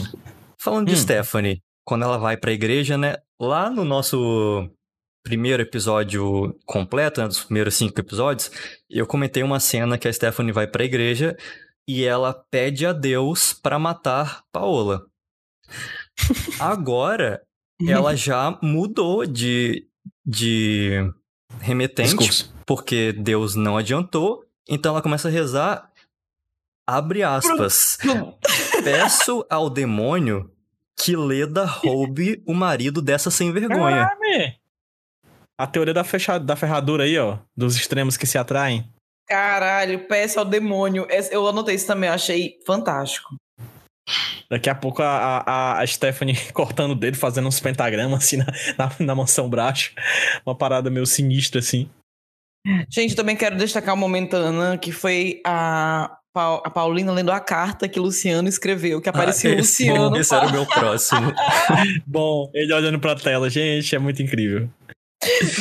Falando de Hum. Stephanie, quando ela vai pra igreja, né? Lá no nosso primeiro episódio completo, né, dos primeiros cinco episódios, eu comentei uma cena que a Stephanie vai pra igreja e ela pede a Deus pra matar Paola. Agora, ela já mudou de, de remetente, Discurso. porque Deus não adiantou, então ela começa a rezar, abre aspas, peço ao demônio que Leda roube o marido dessa sem vergonha. Caralho! A teoria da, fecha... da ferradura aí, ó. Dos extremos que se atraem. Caralho, peça ao demônio. Eu anotei isso também, eu achei fantástico. Daqui a pouco a, a, a Stephanie cortando o dedo, fazendo uns pentagramas assim na, na, na mansão braço. Uma parada meio sinistra, assim. Gente, também quero destacar o momento, Ana, que foi a, Pau- a Paulina lendo a carta que Luciano escreveu, que apareceu Ah, esse, Luciano. esse era o meu próximo. Bom, ele olhando pra tela, gente, é muito incrível.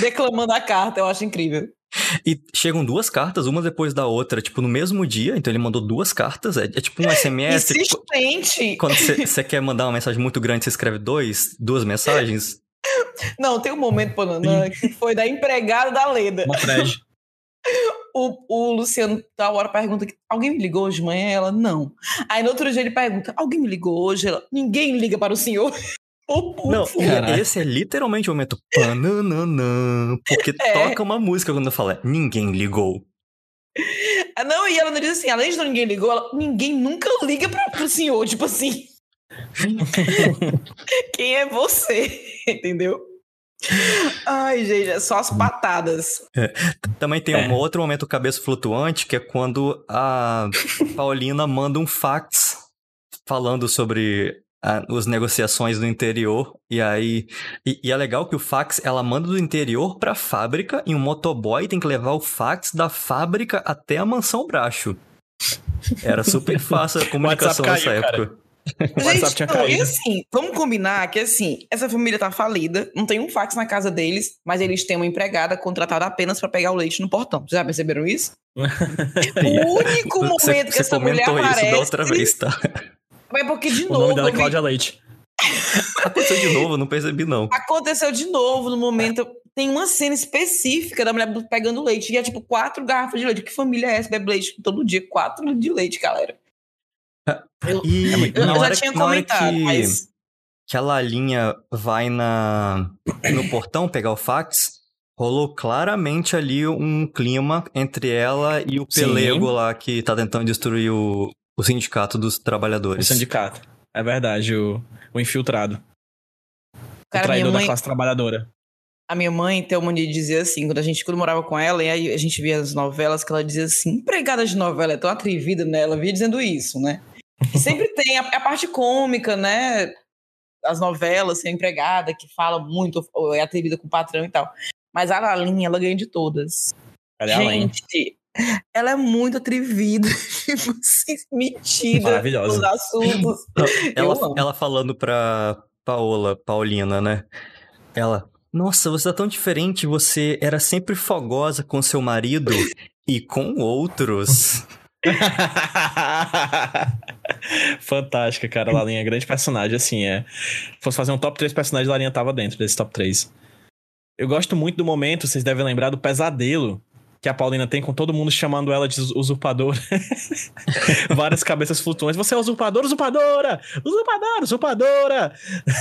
declamando a carta, eu acho incrível. E chegam duas cartas, uma depois da outra, tipo, no mesmo dia. Então ele mandou duas cartas. É, é tipo um SMS. Insistente. Quando você quer mandar uma mensagem muito grande, você escreve dois, duas mensagens. Não, tem um momento, Pananã, que foi da empregada da Leda. Uma thread. O, o Luciano, tal hora, pergunta: alguém me ligou hoje de manhã? Ela, não. Aí no outro dia ele pergunta: alguém me ligou hoje? Ela, ninguém liga para o senhor. O. Não, Caralho. esse é literalmente o momento pananã, porque É. toca uma música quando eu falo, é, ninguém ligou. Ah, Não, e ela não diz assim, além de não ninguém ligou, ela, ninguém nunca liga pra, pro senhor, tipo assim. Quem é você? Entendeu? Ai, gente, é só as patadas. Também tem É. um outro momento cabeça flutuante, que é quando a Paulina manda um fax falando sobre as negociações do interior. E aí. E, e é legal que o fax ela manda do interior pra fábrica e um motoboy tem que levar o fax da fábrica até a mansão Bracho. Era super fácil a comunicação nessa caiu, cara. época. O WhatsApp tinha não, e assim, vamos combinar que assim, essa família tá falida, não tem um fax na casa deles, mas eles têm uma empregada contratada apenas pra pegar o leite no portão. Vocês já perceberam isso? O único momento Você, que você essa mulher comentou isso aparece... da outra vez, tá? É porque, de O novo, nome dela é Cláudia Leite. Aconteceu de novo, não percebi não. Aconteceu de novo no momento. Tem uma cena específica da mulher pegando leite. E é tipo quatro garrafas de leite. Que família é essa? Bebe leite todo dia. Quatro de leite, galera. Eu, E eu- eu já hora, tinha comentado, que, mas. que a Lalinha vai na, no portão pegar o fax, rolou claramente ali um clima entre ela e o Sim. pelego lá que tá tentando destruir o, o sindicato dos O trabalhadores. sindicato. É verdade, o, o infiltrado. o Cara, traidor minha da mãe, classe trabalhadora. a minha mãe tem uma mania de dizer assim, quando a gente quando morava com ela, e aí a gente via as novelas, que ela dizia assim, empregada de novela é tão atrevida, né? Ela via dizendo isso, né? E sempre tem a, a parte cômica, né? As novelas, tem a empregada que fala muito, ou é atrevida com o patrão e tal. Mas a Lalinha, ela ganha de todas. Cadê a Len? Gente, ela é muito atrevida, tipo assim, metida Maravilhosa. nos assuntos. Ela, ela falando pra Paola, Paulina, né? Ela, nossa, você tá tão diferente, você era sempre fogosa com seu marido e com outros. Fantástica, cara. Lalinha é grande personagem, assim, é. Se fosse fazer um top 3 personagens, Lalinha tava dentro desse top 3. Eu gosto muito do momento, vocês devem lembrar do pesadelo que a Paulina tem com todo mundo chamando ela de usurpadora. Várias cabeças flutuantes. Você é usurpadora, usurpadora! Usurpadora, usurpadora!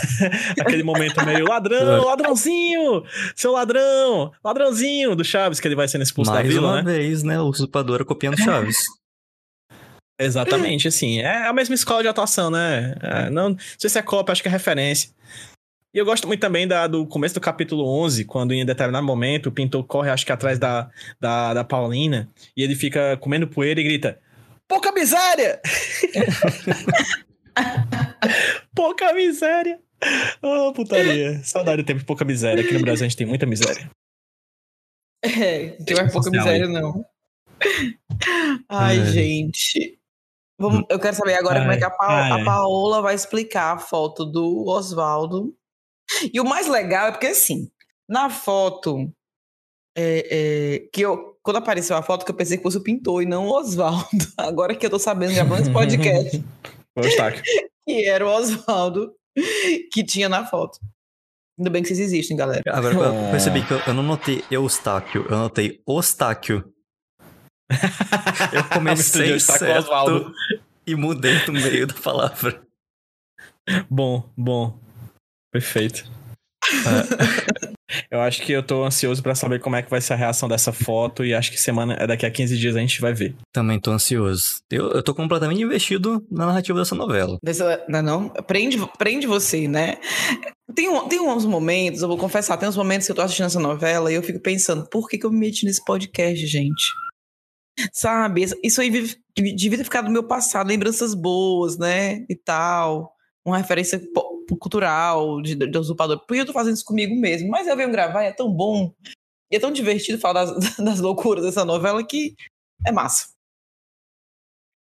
Aquele momento meio ladrão, ladrãozinho! Seu ladrão! Ladrãozinho do Chaves, que ele vai sendo expulso da Mais vila, uma né? vez, né? O usurpadora copiando Chaves. Exatamente, assim. É a mesma escola de atuação, né? É, não, não sei se é cópia, acho que é referência. E eu gosto muito também da, do começo do capítulo 11, quando em determinado momento o pintor corre, acho que atrás da, da, da Paulina, e ele fica comendo poeira e grita: Pouca miséria! pouca miséria! Oh, putaria. Saudade do tempo de pouca miséria. Aqui no Brasil a gente tem muita miséria. É, não tem mais pouca miséria, não. Ai, Ai. gente. Vamos- eu quero saber agora como é que a, Pa- Ai, a ai. Paola vai explicar a foto do Oswaldo. E o mais legal é porque, assim, na foto, é, é, que eu, quando apareceu a foto, que eu pensei que fosse o pintor e não o Oswaldo. Agora que eu tô sabendo, gravando esse podcast, que era o Oswaldo que tinha na foto. Ainda bem que vocês existem, galera. Agora eu Oh. percebi que eu, eu não notei Eustáquio, eu notei Ostáquio. Eu comecei certo Oswaldo. e mudei no meio da palavra. Bom, bom. Perfeito. É. Eu acho que eu tô ansioso pra saber como é que vai ser a reação dessa foto e acho que semana, é daqui a 15 dias a gente vai ver. Também tô ansioso. Eu, eu tô completamente investido na narrativa dessa novela. Dessa, não, é não? Prende, prende você, né? Tem, um- tem uns momentos, eu vou confessar, tem uns momentos que eu tô assistindo essa novela e eu fico pensando, por que, que eu me meti nesse podcast, gente? Sabe? Isso- aí devia ter ficado no meu passado, lembranças boas, né? E tal. Uma referência cultural de, de usurpador. Por que eu tô fazendo isso comigo mesmo? Mas eu venho gravar e é tão bom. E é tão divertido falar das, das loucuras dessa novela que é massa.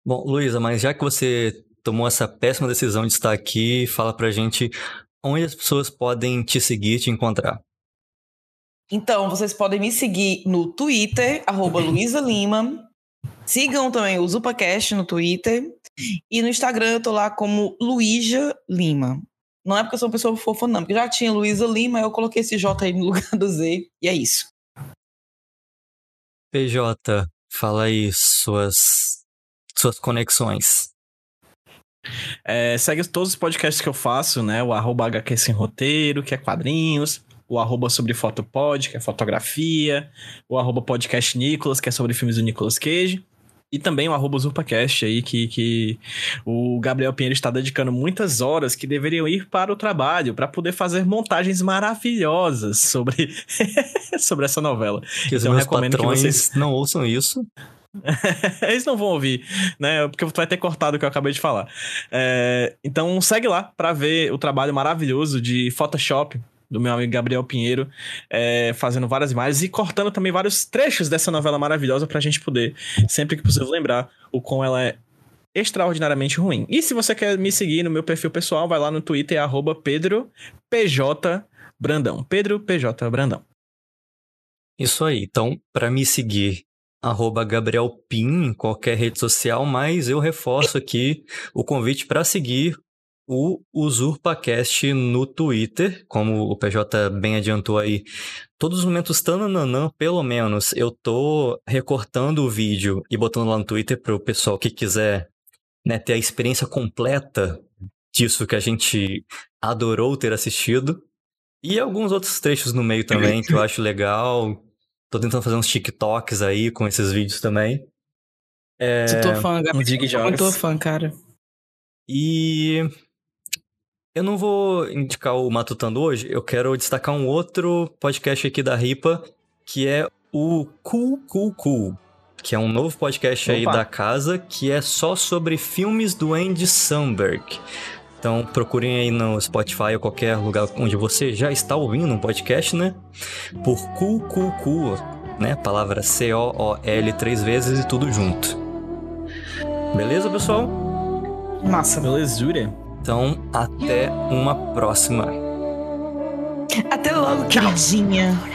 Bom, Luísa, mas já que você tomou essa péssima decisão de estar aqui, fala pra gente onde as pessoas podem te seguir, te encontrar. Então, vocês podem me seguir no Twitter, arroba Luísa Lima. Sigam também o ZupaCast no Twitter. E no Instagram eu tô lá como Luísa Lima. Não é porque eu sou uma pessoa fofa, não. Porque já tinha Luísa Lima, eu coloquei esse J aí no lugar do Z. E é isso. PJ, fala aí suas, suas conexões. É, segue todos os podcasts que eu faço, né? O arroba HQ Sem Roteiro, que é quadrinhos. O arroba sobre fotopod, que é fotografia. O arroba podcast Nicolas, que é sobre filmes do Nicolas Cage. E também o arroba Zupacast aí, que, que o Gabriel Pinheiro está dedicando muitas horas que deveriam ir para o trabalho, para poder fazer montagens maravilhosas sobre, sobre essa novela. Que os Então, meus recomendo que vocês- não ouçam isso. Eles não vão ouvir, né? Porque tu vai ter cortado o que eu acabei de falar. É, então segue lá pra ver o trabalho maravilhoso de Photoshop do meu amigo Gabriel Pinheiro, é, fazendo várias imagens e cortando também vários trechos dessa novela maravilhosa pra gente poder, sempre que possível, lembrar o quão ela é extraordinariamente ruim. E se você quer me seguir no meu perfil pessoal, vai lá no Twitter, é arroba Pedro PJ Brandão. Isso aí. Então, pra me seguir, arroba Gabriel Pim em qualquer rede social, mas eu reforço aqui o convite para seguir o UsurpaCast no Twitter, como o PJ bem adiantou aí. Todos os momentos tananã, pelo menos, eu tô recortando o vídeo e botando lá no Twitter para o pessoal que quiser né, ter a experiência completa disso que a gente adorou ter assistido. E alguns outros trechos no meio também que eu acho legal. Tô tentando fazer uns TikToks aí com esses vídeos também. É, Se tua fã, Gabi. Jogs. tua fã, cara. E eu não vou indicar o Matutando hoje, eu quero destacar um outro podcast aqui da Ripa, que é o Cool Cool Cool, que é um novo podcast aí Opa. da casa, que é só sobre filmes do Andy Samberg. Então procurem aí no Spotify ou qualquer lugar onde você já está ouvindo um podcast, né? Por Cool Cool Cool, né? Palavra C-O-O-L três vezes e tudo junto. Beleza, pessoal? Massa. Belezura. Então, até uma próxima. Até logo, queridinha.